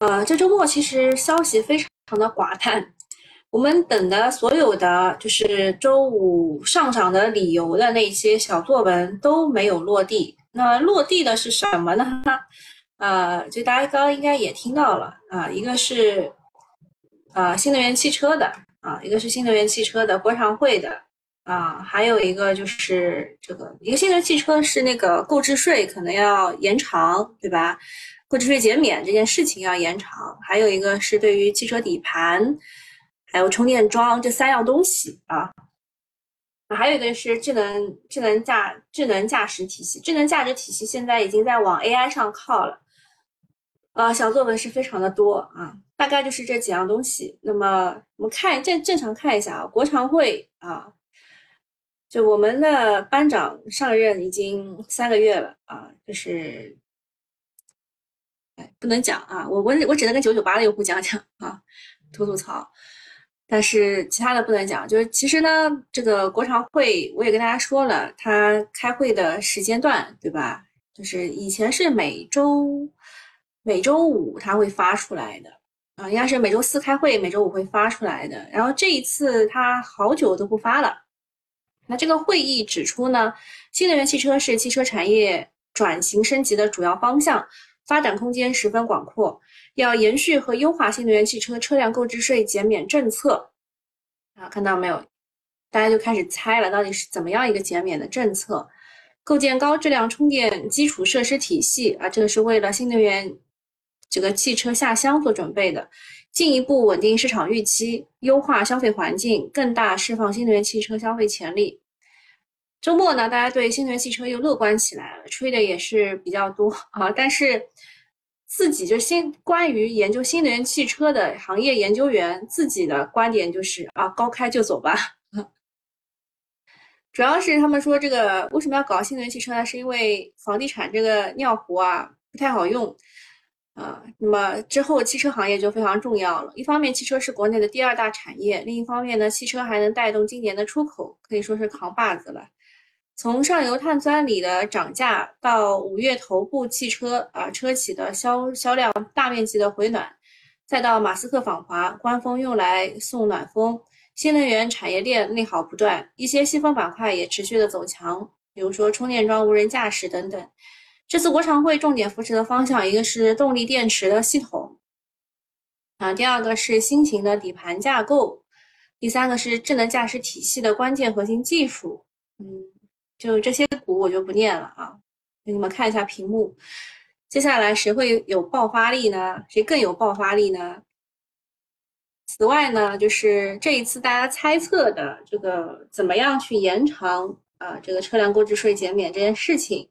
呃，这周末其实消息非常的寡淡，我们等的所有的就是周五上涨的理由的那些小作文都没有落地。那落地的是什么呢？呃，就大家刚刚应该也听到了啊，一个是呃新能源汽车的啊，一个是新能源汽车的国常会的啊，还有一个就是这个一个新能源汽车是那个购置税可能要延长，对吧？购置税减免这件事情要延长，还有一个是对于汽车底盘，还有充电桩这三样东西啊，还有一个是智能智能驾智能驾驶体系，智能驾驶体系现在已经在往 AI 上靠了，呃，小作文是非常的多啊，大概就是这几样东西。那么我们看正正常看一下啊，国常会啊，就我们的班长上任已经三个月了啊，就是。不能讲啊，我我我只能跟九九八的用户讲讲啊，吐吐槽，但是其他的不能讲。就是其实呢，这个国常会我也跟大家说了，他开会的时间段，对吧？就是以前是每周每周五他会发出来的啊，应该是每周四开会，每周五会发出来的。然后这一次他好久都不发了。那这个会议指出呢，新能源汽车是汽车产业转型升级的主要方向。发展空间十分广阔，要延续和优化新能源汽车车辆购置税减免政策啊，看到没有？大家就开始猜了，到底是怎么样一个减免的政策？构建高质量充电基础设施体系啊，这个是为了新能源这个汽车下乡做准备的，进一步稳定市场预期，优化消费环境，更大释放新能源汽车消费潜力。周末呢，大家对新能源汽车又乐观起来了，吹的也是比较多啊。但是自己就新关于研究新能源汽车的行业研究员自己的观点就是啊，高开就走吧。主要是他们说这个为什么要搞新能源汽车呢？是因为房地产这个尿壶啊不太好用啊。那么之后汽车行业就非常重要了。一方面，汽车是国内的第二大产业；另一方面呢，汽车还能带动今年的出口，可以说是扛把子了。从上游碳酸锂的涨价到五月头部汽车啊车企的销销量大面积的回暖，再到马斯克访华，官方用来送暖风，新能源产业链利好不断，一些细分板块也持续的走强，比如说充电桩、无人驾驶等等。这次国常会重点扶持的方向，一个是动力电池的系统啊，第二个是新型的底盘架构，第三个是智能驾驶体系的关键核心技术，嗯。就这些股我就不念了啊，给你们看一下屏幕。接下来谁会有爆发力呢？谁更有爆发力呢？此外呢，就是这一次大家猜测的这个怎么样去延长啊这个车辆购置税减免这件事情，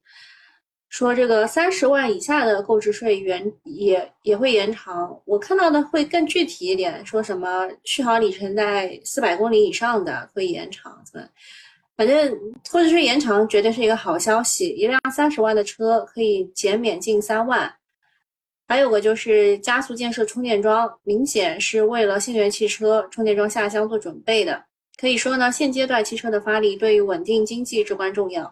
说这个三十万以下的购置税延也也会延长。我看到的会更具体一点，说什么续航里程在四百公里以上的会延长，怎么？反正或者是延长，绝对是一个好消息。一辆三十万的车可以减免近三万。还有个就是加速建设充电桩，明显是为了新能源汽车充电桩下乡做准备的。可以说呢，现阶段汽车的发力对于稳定经济至关重要。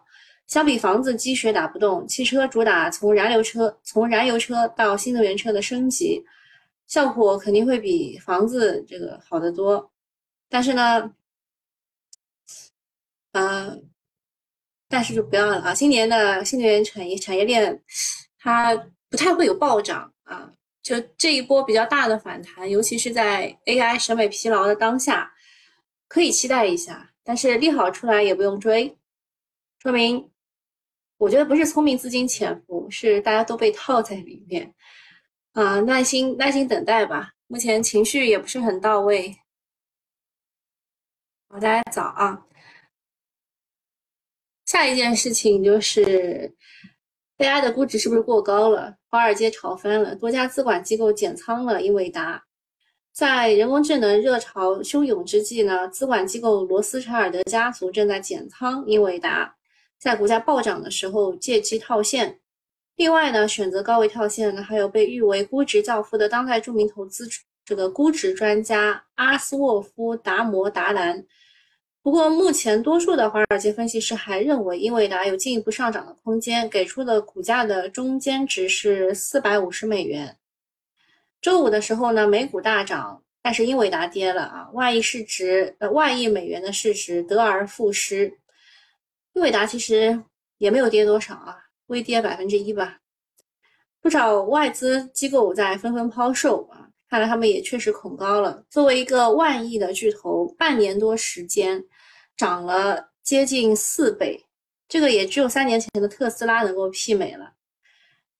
相比房子积雪打不动，汽车主打从燃油车从燃油车到新能源车的升级，效果肯定会比房子这个好得多。但是呢。啊，但是就不要了啊！今年的新能源产业产业链，它不太会有暴涨啊。就这一波比较大的反弹，尤其是在 AI 审美疲劳的当下，可以期待一下。但是利好出来也不用追，说明我觉得不是聪明资金潜伏，是大家都被套在里面啊。耐心耐心等待吧，目前情绪也不是很到位。好，大家早啊。下一件事情就是，AI 的估值是不是过高了？华尔街炒翻了，多家资管机构减仓了英伟达。在人工智能热潮汹涌之际呢，资管机构罗斯柴尔德家族正在减仓英伟达，在股价暴涨的时候借机套现。另外呢，选择高位套现的还有被誉为估值教父的当代著名投资这个估值专家阿斯沃夫达摩达兰。不过，目前多数的华尔街分析师还认为英伟达有进一步上涨的空间，给出的股价的中间值是四百五十美元。周五的时候呢，美股大涨，但是英伟达跌了啊，万亿市值呃万亿美元的市值得而复失。英伟达其实也没有跌多少啊，微跌百分之一吧。不少外资机构在纷纷抛售啊，看来他们也确实恐高了。作为一个万亿的巨头，半年多时间涨了接近四倍，这个也只有三年前的特斯拉能够媲美了。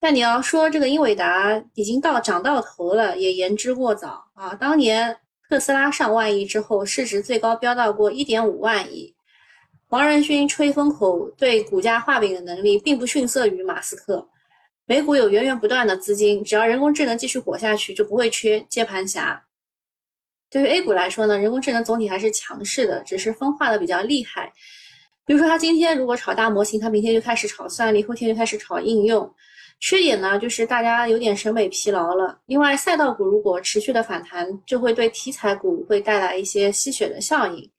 但你要说这个英伟达已经到涨到头了，也言之过早啊。当年特斯拉上万亿之后，市值最高飙到过一点五万亿。黄仁勋吹风口对股价画饼的能力，并不逊色于马斯克。美股有源源不断的资金，只要人工智能继续火下去，就不会缺接盘侠。对于 A 股来说呢，人工智能总体还是强势的，只是分化的比较厉害。比如说，它今天如果炒大模型，它明天就开始炒算力，后天就开始炒应用。缺点呢，就是大家有点审美疲劳了。另外，赛道股如果持续的反弹，就会对题材股会带来一些吸血的效应。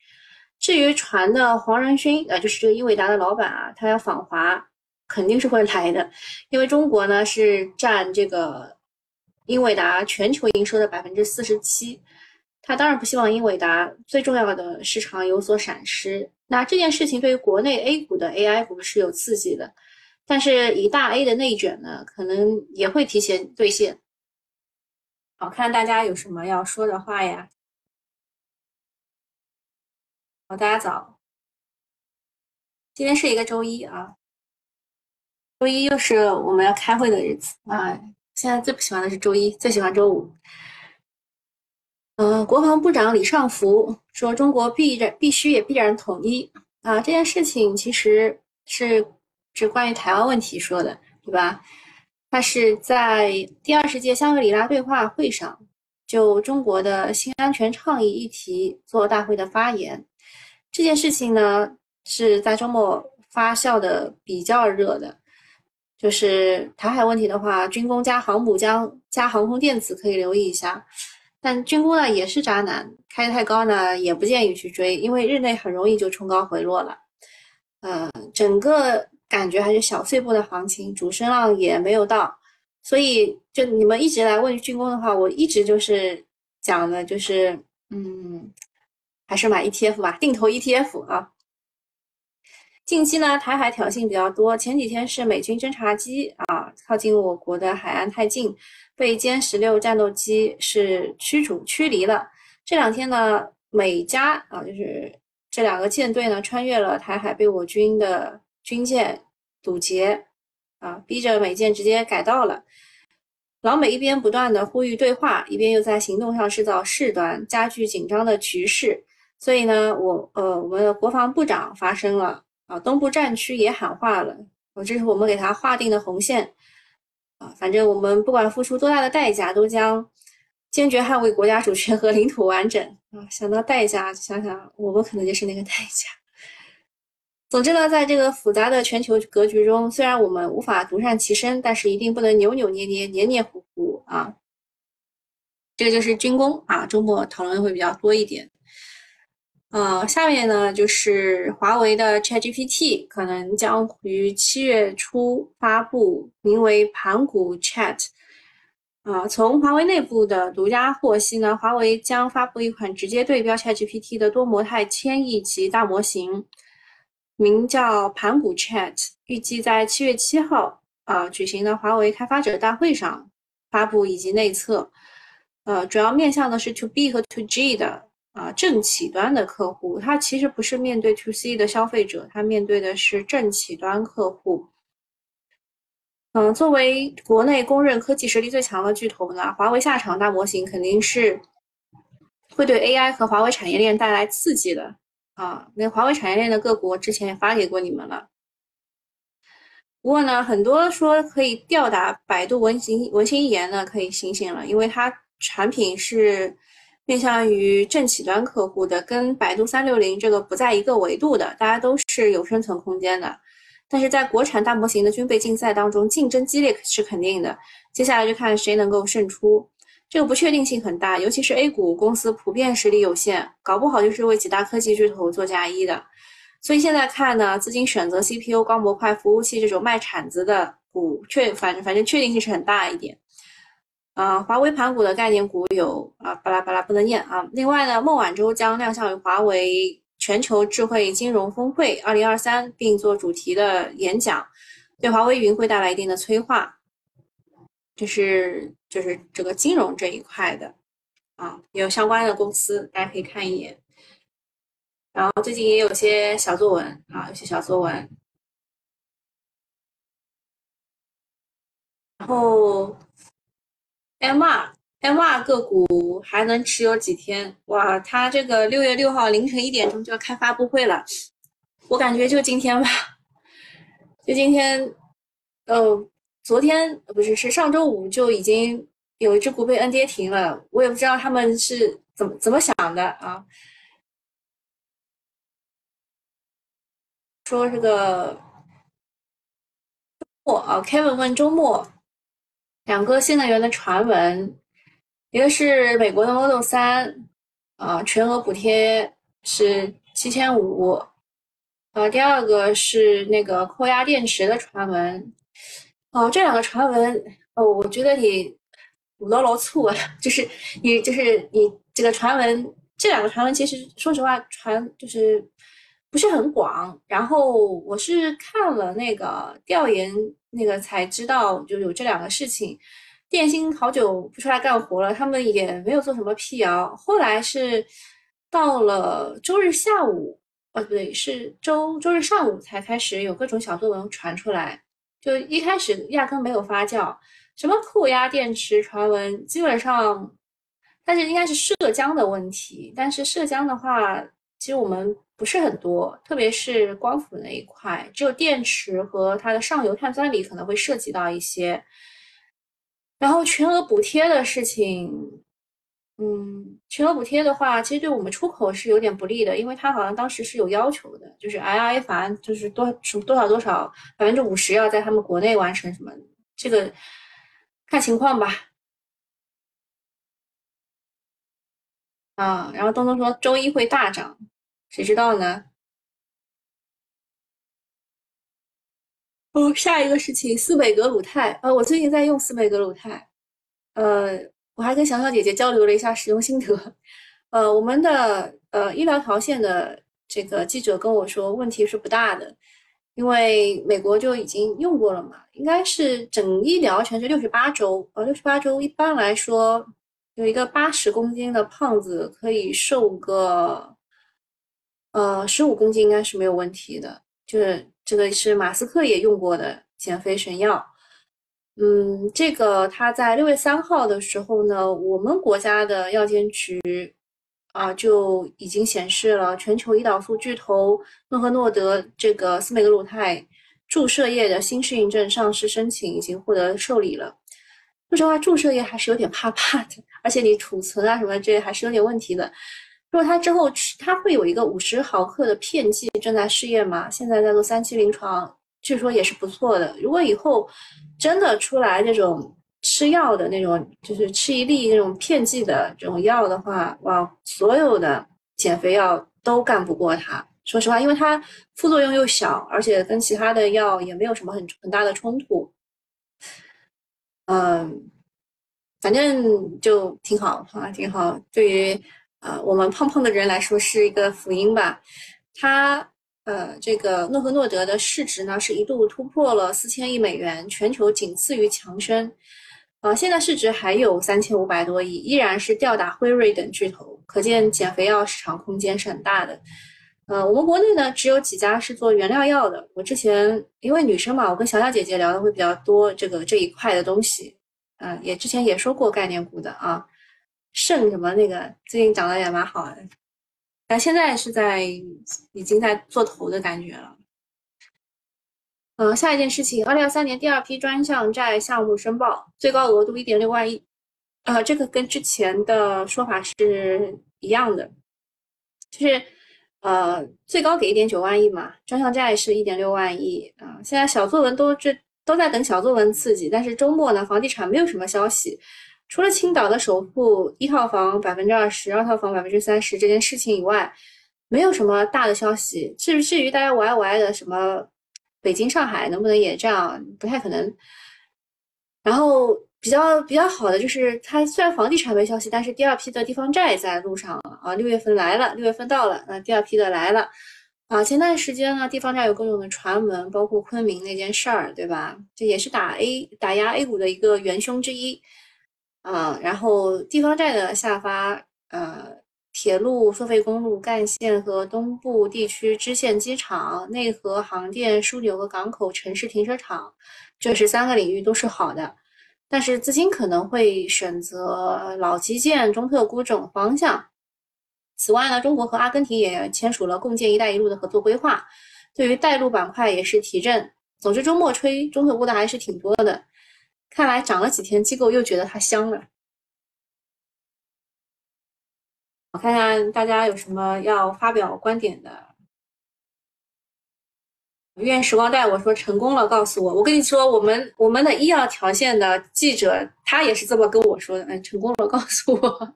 至于传的黄仁勋，呃，就是这个英伟达的老板啊，他要访华，肯定是会来的，因为中国呢是占这个英伟达全球营收的百分之四十七，他当然不希望英伟达最重要的市场有所闪失。那这件事情对于国内 A 股的 AI 股是有刺激的。但是以大 A 的内卷呢，可能也会提前兑现。好，看大家有什么要说的话呀？好，大家早。今天是一个周一啊，周一又是我们要开会的日子啊。现在最不喜欢的是周一，最喜欢周五。嗯，国防部长李尚福说，中国必然必须也必然统一啊。这件事情其实是。是关于台湾问题说的，对吧？他是在第二十届香格里拉对话会上，就中国的新安全倡议议题做大会的发言。这件事情呢，是在周末发酵的比较热的。就是台海问题的话，军工加航母加加航空电子可以留意一下。但军工呢也是渣男，开得太高呢也不建议去追，因为日内很容易就冲高回落了。呃，整个。感觉还是小碎步的行情，主升浪也没有到，所以就你们一直来问军工的话，我一直就是讲的就是，嗯，还是买 ETF 吧，定投 ETF 啊。近期呢，台海挑衅比较多，前几天是美军侦察机啊靠近我国的海岸太近，被歼十六战斗机是驱逐驱离了。这两天呢，美加啊就是这两个舰队呢穿越了台海，被我军的。军舰堵截啊，逼着美舰直接改道了。老美一边不断的呼吁对话，一边又在行动上制造事端，加剧紧张的局势。所以呢，我呃，我们的国防部长发声了啊，东部战区也喊话了，啊，这是我们给他划定的红线啊，反正我们不管付出多大的代价，都将坚决捍卫国家主权和领土完整啊。想到代价，想想我们可能就是那个代价。总之呢，在这个复杂的全球格局中，虽然我们无法独善其身，但是一定不能扭扭捏捏、黏黏糊糊啊。这个就是军工啊，周末讨论会比较多一点。呃，下面呢就是华为的 ChatGPT 可能将于七月初发布，名为盘古 Chat。啊，从华为内部的独家获悉呢，华为将发布一款直接对标 ChatGPT 的多模态千亿级大模型。名叫盘古 Chat，预计在七月七号啊举行的华为开发者大会上发布以及内测，呃，主要面向的是 To B 和 To G 的啊政企端的客户，他其实不是面对 To C 的消费者，他面对的是政企端客户。嗯，作为国内公认科技实力最强的巨头呢，华为下场大模型肯定是会对 AI 和华为产业链带来刺激的。啊，那华为产业链的个股之前也发给过你们了。不过呢，很多说可以吊打百度文心文心一言呢，可以醒醒了，因为它产品是面向于政企端客户的，跟百度三六零这个不在一个维度的，大家都是有生存空间的。但是在国产大模型的军备竞赛当中，竞争激烈是肯定的，接下来就看谁能够胜出。这个不确定性很大，尤其是 A 股公司普遍实力有限，搞不好就是为几大科技巨头做嫁衣的。所以现在看呢，资金选择 CPU、高模块、服务器这种卖铲子的股，确反正反正确定性是很大一点。啊，华为盘股的概念股有啊，巴拉巴拉不能念啊。另外呢，孟晚舟将亮相于华为全球智慧金融峰会二零二三，并做主题的演讲，对华为云会带来一定的催化。这是就是这个金融这一块的啊，有相关的公司大家可以看一眼。然后最近也有些小作文啊，有些小作文。然后。M 二 M 二个股还能持有几天？哇，它这个六月六号凌晨一点钟就要开发布会了，我感觉就今天吧，就今天，呃，昨天不是是上周五就已经有一只股被 N 跌停了，我也不知道他们是怎么怎么想的啊。说这个周末啊，Kevin 问周末。两个新能源的传闻，一个是美国的 Model 三，啊，全额补贴是七千五，啊，第二个是那个扣押电池的传闻，哦，这两个传闻，哦，我觉得你五刀老粗啊，就是你就是你这个传闻，这两个传闻其实说实话传就是不是很广，然后我是看了那个调研。那个才知道就有这两个事情，电信好久不出来干活了，他们也没有做什么辟谣。后来是到了周日下午，哦不对，是周周日上午才开始有各种小作文传出来，就一开始压根没有发酵。什么扣押电池传闻，基本上，但是应该是涉江的问题。但是涉江的话，其实我们。不是很多，特别是光伏那一块，只有电池和它的上游碳酸锂可能会涉及到一些。然后全额补贴的事情，嗯，全额补贴的话，其实对我们出口是有点不利的，因为它好像当时是有要求的，就是 IRA 法案就是多多少多少百分之五十要在他们国内完成什么，这个看情况吧。啊，然后东东说周一会大涨。谁知道呢？哦，下一个事情，斯美格鲁肽。呃，我最近在用斯美格鲁肽。呃，我还跟小小姐姐交流了一下使用心得。呃，我们的呃医疗条线的这个记者跟我说，问题是不大的，因为美国就已经用过了嘛。应该是整医疗全是六十八周。呃，六十八周一般来说，有一个八十公斤的胖子可以瘦个。呃，十五公斤应该是没有问题的，就是这个是马斯克也用过的减肥神药。嗯，这个他在六月三号的时候呢，我们国家的药监局啊就已经显示了全球胰岛素巨头诺和诺德这个斯美格鲁肽注射液的新适应症上市申请已经获得受理了。说实话，注射液还是有点怕怕的，而且你储存啊什么这还是有点问题的。如果它之后吃它会有一个五十毫克的片剂正在试验嘛？现在在做三期临床，据说也是不错的。如果以后真的出来这种吃药的那种，就是吃一粒那种片剂的这种药的话，哇，所有的减肥药都干不过它。说实话，因为它副作用又小，而且跟其他的药也没有什么很很大的冲突。嗯，反正就挺好啊，挺好。对于啊，我们胖胖的人来说是一个福音吧。它呃，这个诺和诺德的市值呢是一度突破了四千亿美元，全球仅次于强生。呃，现在市值还有三千五百多亿，依然是吊打辉瑞等巨头。可见减肥药市场空间是很大的。呃，我们国内呢只有几家是做原料药的。我之前因为女生嘛，我跟小小姐姐聊的会比较多，这个这一块的东西。嗯，也之前也说过概念股的啊。肾什么那个最近涨得也蛮好的，但现在是在已经在做头的感觉了。嗯，下一件事情，二零二三年第二批专项债项目申报，最高额度一点六万亿。啊，这个跟之前的说法是一样的，就是呃最高给一点九万亿嘛，专项债是一点六万亿啊。现在小作文都这都在等小作文刺激，但是周末呢，房地产没有什么消息。除了青岛的首付一套房百分之二十二套房百分之三十这件事情以外，没有什么大的消息。至至于大家玩玩的什么北京、上海能不能也这样，不太可能。然后比较比较好的就是，它虽然房地产没消息，但是第二批的地方债在路上了啊，六月份来了，六月份到了，那第二批的来了啊。前段时间呢，地方债有各种的传闻，包括昆明那件事儿，对吧？这也是打 A 打压 A 股的一个元凶之一啊。然后地方债的下发，呃，铁路、收费公路干线和东部地区支线机场、内河航电枢纽和港口、城市停车场，这是三个领域都是好的。但是资金可能会选择老基建、中特估这种方向。此外呢，中国和阿根廷也签署了共建“一带一路”的合作规划，对于带路板块也是提振。总之，周末吹中特估的还是挺多的。看来涨了几天，机构又觉得它香了。我看看大家有什么要发表观点的。愿时光带我说成功了，告诉我。我跟你说，我们我们的医药条线的记者，他也是这么跟我说的。嗯，成功了，告诉我。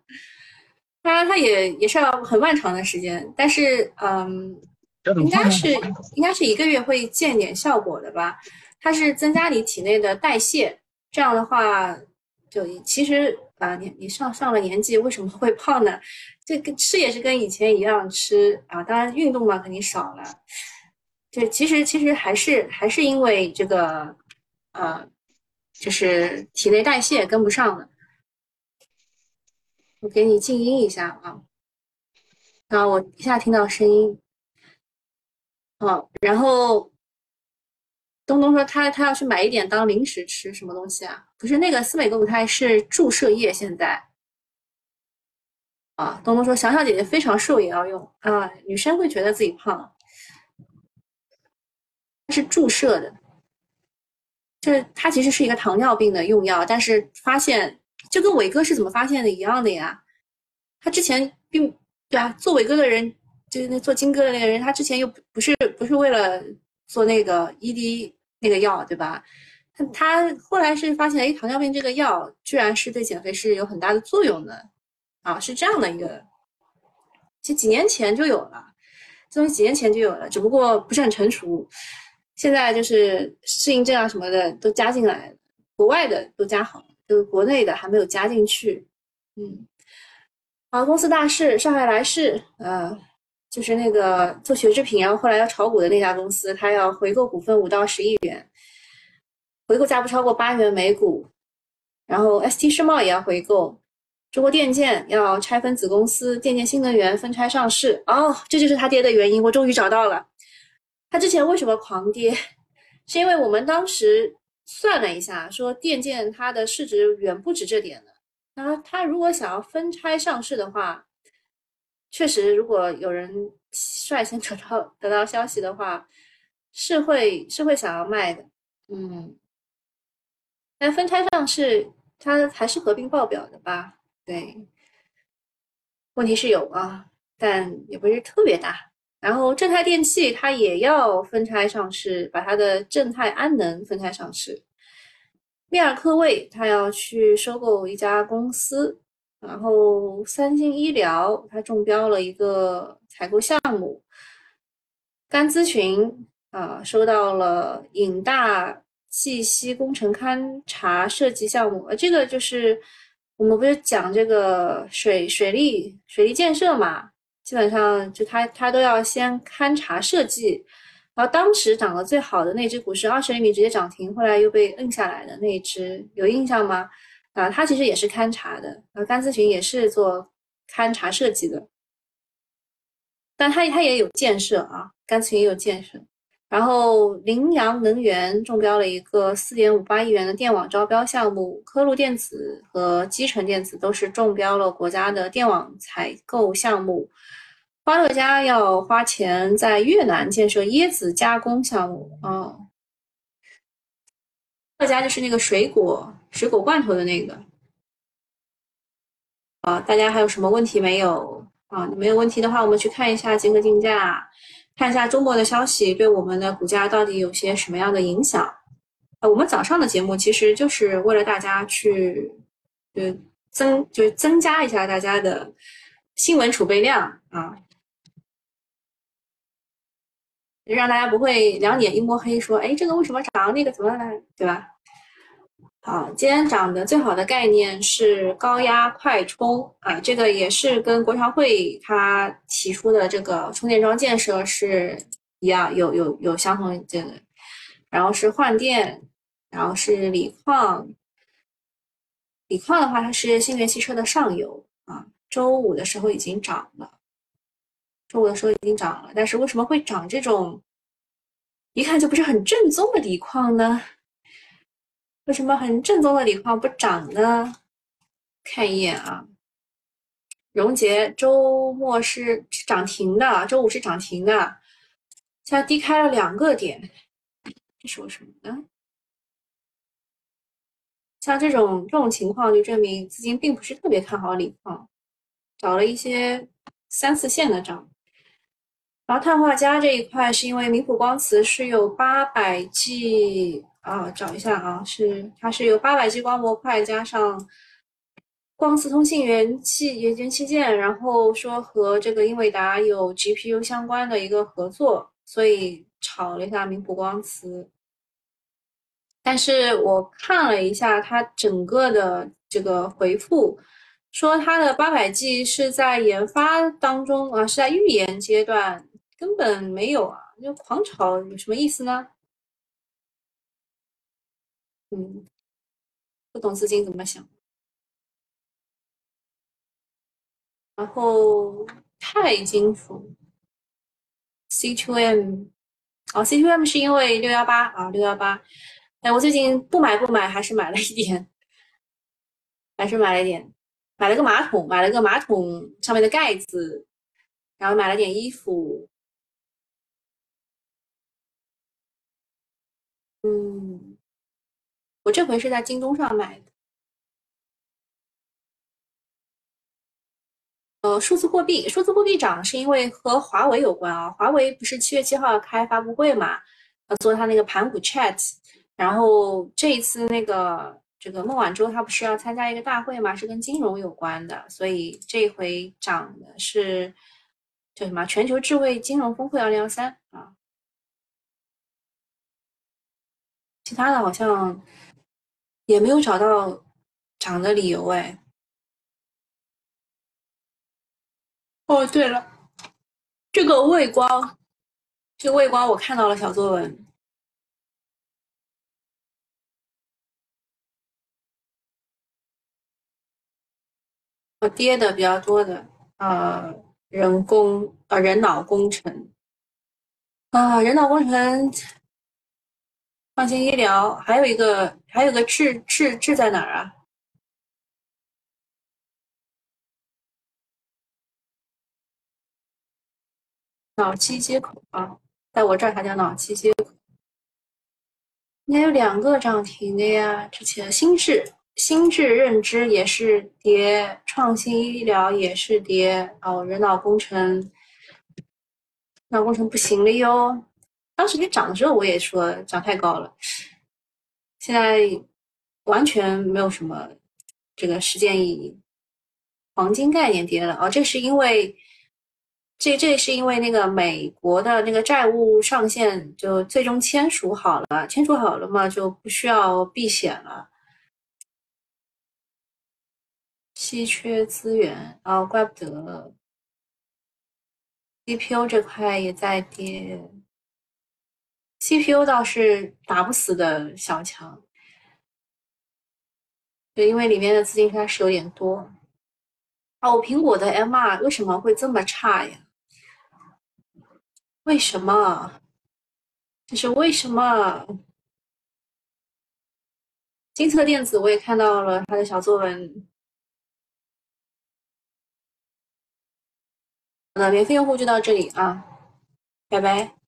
当然，他也也是要很漫长的时间，但是嗯，应该是应该是一个月会见点效果的吧。它是增加你体内的代谢，这样的话，就其实啊，你你上上了年纪为什么会胖呢？这跟吃也是跟以前一样吃啊，当然运动嘛肯定少了。就其实其实还是还是因为这个，呃，就是体内代谢跟不上了。我给你静音一下啊，啊，我一下听到声音。哦，然后东东说他他要去买一点当零食吃，什么东西啊？不是那个斯美格舞肽是注射液，现在。啊，东东说小小姐姐非常瘦也要用啊，女生会觉得自己胖。是注射的，就是它其实是一个糖尿病的用药，但是发现就跟伟哥是怎么发现的一样的呀。他之前并对啊，做伟哥的人就是那做金哥的那个人，他之前又不是不是为了做那个 ED 那个药，对吧？他他后来是发现，哎，糖尿病这个药居然是对减肥是有很大的作用的啊，是这样的一个，其实几年前就有了，这东西几年前就有了，只不过不是很成熟。现在就是适应症啊什么的都加进来，国外的都加好，就是国内的还没有加进去。嗯，好，公司大事，上海来世，呃，就是那个做学制品，然后后来要炒股的那家公司，它要回购股份五到十亿元，回购价不超过八元每股。然后 ST 世贸也要回购，中国电建要拆分子公司电建新能源分拆上市。哦，这就是它跌的原因，我终于找到了。它之前为什么狂跌？是因为我们当时算了一下，说电建它的市值远不止这点的。那它如果想要分拆上市的话，确实，如果有人率先得到得到消息的话，是会是会想要卖的。嗯，但分拆上市，它还是合并报表的吧？对，问题是有啊，但也不是特别大。然后正泰电器它也要分拆上市，把它的正泰安能分拆上市。密尔科卫它要去收购一家公司，然后三星医疗它中标了一个采购项目。甘咨询啊收到了引大气息工程勘察设计项目，呃，这个就是我们不是讲这个水水利水利建设嘛。基本上就他他都要先勘察设计，然后当时涨得最好的那只股是二十厘米直接涨停，后来又被摁下来的那一只有印象吗？啊，它其实也是勘察的，啊，甘咨询也是做勘察设计的，但它它也有建设啊，甘咨询也有建设。然后羚羊能源中标了一个四点五八亿元的电网招标项目，科路电子和基成电子都是中标了国家的电网采购项目。花乐家要花钱在越南建设椰子加工项目哦，乐家就是那个水果水果罐头的那个啊。大家还有什么问题没有啊？没有问题的话，我们去看一下结合竞价。看一下周末的消息对我们的股价到底有些什么样的影响？呃，我们早上的节目其实就是为了大家去，呃，增就是增加一下大家的新闻储备量啊，让大家不会两眼一摸黑说，哎，这个为什么涨，那个怎么了，对吧？好，今天涨的最好的概念是高压快充。啊，这个也是跟国常会它提出的这个充电桩建设是一样，有有有相同这个，然后是换电，然后是锂矿，锂矿的话它是新能源汽车的上游啊，周五的时候已经涨了，周五的时候已经涨了，但是为什么会涨这种一看就不是很正宗的锂矿呢？为什么很正宗的锂矿不涨呢？看一眼啊，荣捷周末是涨停的，周五是涨停的，现在低开了两个点，这是为什么呢？像这种这种情况，就证明资金并不是特别看好锂矿，找了一些三四线的涨。然后碳化镓这一块，是因为明普光磁是有八百 G。啊，找一下啊，是它是有八百 G 光模块加上光磁通信元器元元器件，然后说和这个英伟达有 GPU 相关的一个合作，所以炒了一下明普光磁。但是我看了一下它整个的这个回复，说它的八百 G 是在研发当中啊，是在预研阶段，根本没有啊，就狂炒有什么意思呢？嗯，不懂资金怎么想。然后钛金属，C2M，哦，C2M 是因为六幺八啊，六幺八。哎，我最近不买不买，还是买了一点，还是买了一点，买了个马桶，买了个马桶上面的盖子，然后买了点衣服。嗯。我这回是在京东上买的，呃，数字货币，数字货币涨是因为和华为有关啊。华为不是七月七号要开发布会嘛，要做它那个盘古 Chat，然后这一次那个这个孟晚舟她不是要参加一个大会嘛，是跟金融有关的，所以这回涨的是叫什么？全球智慧金融峰会二零二三啊，其他的好像。也没有找到涨的理由哎。哦，对了，这个魏光，这个魏光我看到了小作文，我跌的比较多的，呃，人工呃人脑工程，啊，人脑工程。创新医疗还有一个，还有个智智智在哪儿啊？脑机接口啊，在我这儿它叫脑机接口。应该有两个涨停的呀，之前心智心智认知也是跌，创新医疗也是跌，哦，人脑工程，脑工程不行了哟。当时你涨的时候，我也说涨太高了。现在完全没有什么这个实践意义。黄金概念跌了哦，这是因为这这是因为那个美国的那个债务上限就最终签署好了，签署好了嘛，就不需要避险了。稀缺资源哦，怪不得 CPU 这块也在跌。CPU 倒是打不死的小强，对，因为里面的资金开始有点多。哦，苹果的 MR 为什么会这么差呀？为什么？这是为什么？金策电子我也看到了他的小作文。好的，免费用户就到这里啊，拜拜。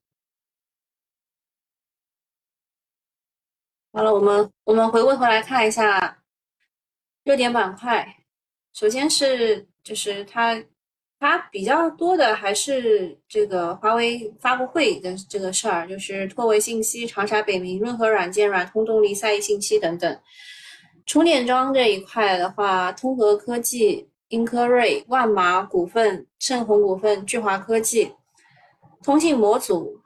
好了，我们我们回过头来看一下热点板块。首先是就是它它比较多的还是这个华为发布会的这个事儿，就是拓维信息、长沙北明、润和软件、软通动力、赛义信息等等。充电桩这一块的话，通和科技、英科瑞、万马股份、盛虹股份、聚华科技、通信模组。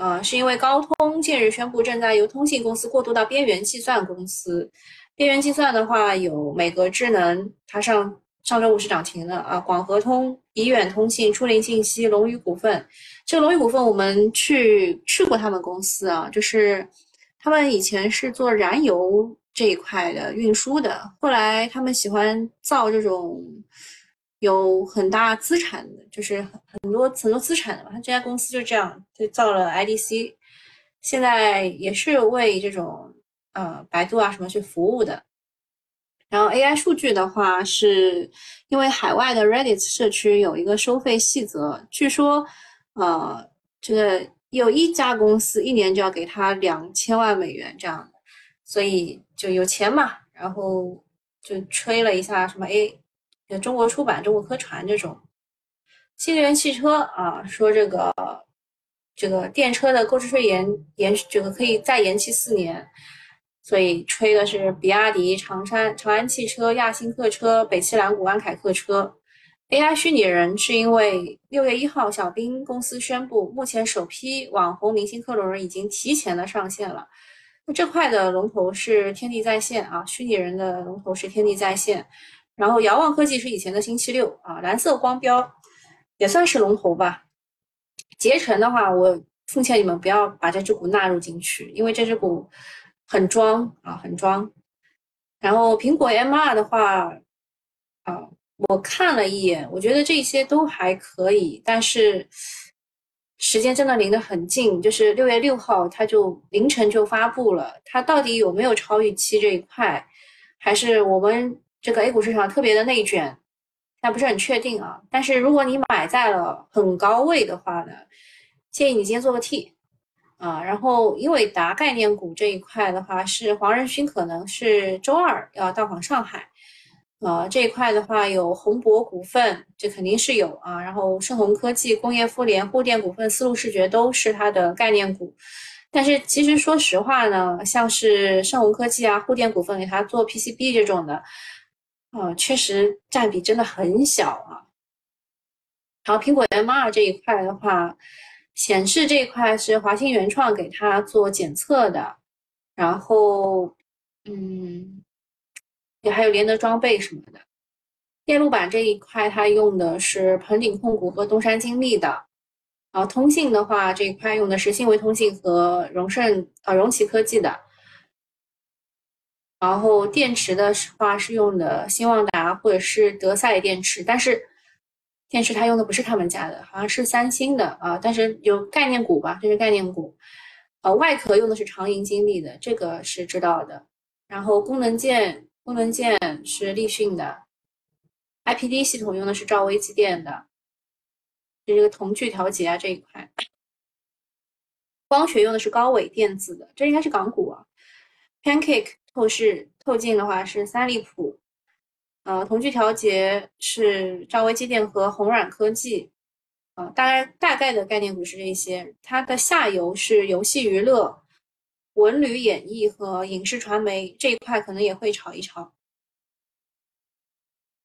呃，是因为高通近日宣布正在由通信公司过渡到边缘计算公司。边缘计算的话，有美格智能，它上上周五是涨停的啊。广和通、怡远通信、初林信息、龙宇股份。这龙宇股份我们去去过他们公司啊，就是他们以前是做燃油这一块的运输的，后来他们喜欢造这种有很大资产的，就是很很多很多资产的嘛。他这家公司就这样就造了 IDC，现在也是为这种呃百度啊什么去服务的。然后 AI 数据的话，是因为海外的 Reddit 社区有一个收费细则，据说。呃，这个有一家公司一年就要给他两千万美元这样的，所以就有钱嘛，然后就吹了一下什么 A，中国出版、中国科传这种。新能源汽车啊，说这个这个电车的购置税延延这个可以再延期四年，所以吹的是比亚迪、长山、长安汽车、亚星客车、北汽蓝谷、安凯客车。AI 虚拟人是因为六月一号，小冰公司宣布，目前首批网红明星克隆人已经提前的上线了。那这块的龙头是天地在线啊，虚拟人的龙头是天地在线。然后遥望科技是以前的星期六啊，蓝色光标也算是龙头吧。捷成的话，我奉劝你们不要把这只股纳入进去，因为这只股很装啊，很装。然后苹果 MR 的话，啊。我看了一眼，我觉得这些都还可以，但是时间真的离得很近，就是六月六号，它就凌晨就发布了，它到底有没有超预期这一块，还是我们这个 A 股市场特别的内卷，那不是很确定啊。但是如果你买在了很高位的话呢，建议你今天做个 T 啊。然后英伟达概念股这一块的话，是黄仁勋可能是周二要到访上海。呃，这一块的话有宏博股份，这肯定是有啊。然后盛虹科技、工业富联、沪电股份、丝路视觉都是它的概念股。但是其实说实话呢，像是盛虹科技啊、沪电股份给它做 PCB 这种的，啊，确实占比真的很小啊。然后苹果 M2 这一块的话，显示这一块是华星原创给它做检测的，然后嗯。也还有联德装备什么的，电路板这一块它用的是鹏鼎控股和东山精密的，然后通信的话这一块用的是信维通信和荣盛呃荣奇科技的，然后电池的话是用的新旺达或者是德赛电池，但是电池它用的不是他们家的，好像是三星的啊，但是有概念股吧，这是概念股，呃外壳用的是长盈精密的，这个是知道的，然后功能键。功能键是立讯的，IPD 系统用的是兆微机电的，就这个瞳距调节啊这一块，光学用的是高伟电子的，这应该是港股啊。Pancake 透视透镜的话是三利普，呃，瞳距调节是兆微机电和宏软科技，呃，大概大概的概念股是这些，它的下游是游戏娱乐。文旅演艺和影视传媒这一块可能也会炒一炒。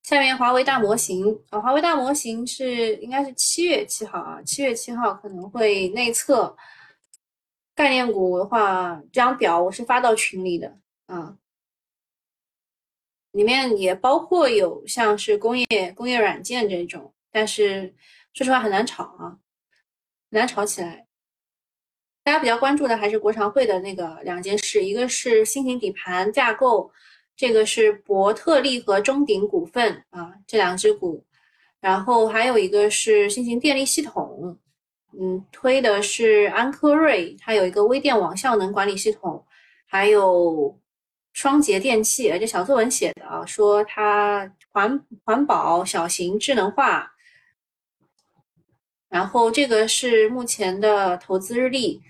下面华为大模型啊，华为大模型是应该是七月七号啊，七月七号可能会内测。概念股的话，这张表我是发到群里的啊，里面也包括有像是工业工业软件这种，但是说实话很难炒啊，难炒起来。大家比较关注的还是国常会的那个两件事，一个是新型底盘架构，这个是博特利和中鼎股份啊这两只股，然后还有一个是新型电力系统，嗯，推的是安科瑞，它有一个微电网效能管理系统，还有双节电器，而且小作文写的啊，说它环环保、小型、智能化，然后这个是目前的投资日历。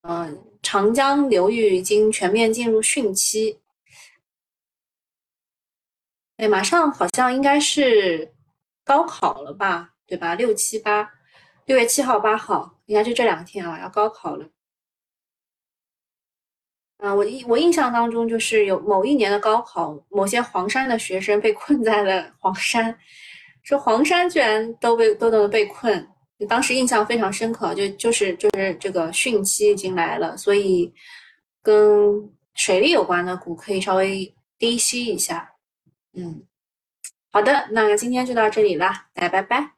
嗯，长江流域已经全面进入汛期。哎，马上好像应该是高考了吧？对吧？六七八，六月七号、八号，应该就这两天啊，要高考了。啊，我印我印象当中就是有某一年的高考，某些黄山的学生被困在了黄山，说黄山居然都被都能被困。当时印象非常深刻，就就是就是这个汛期已经来了，所以跟水利有关的股可以稍微低吸一下。嗯，好的，那今天就到这里啦，大家拜拜。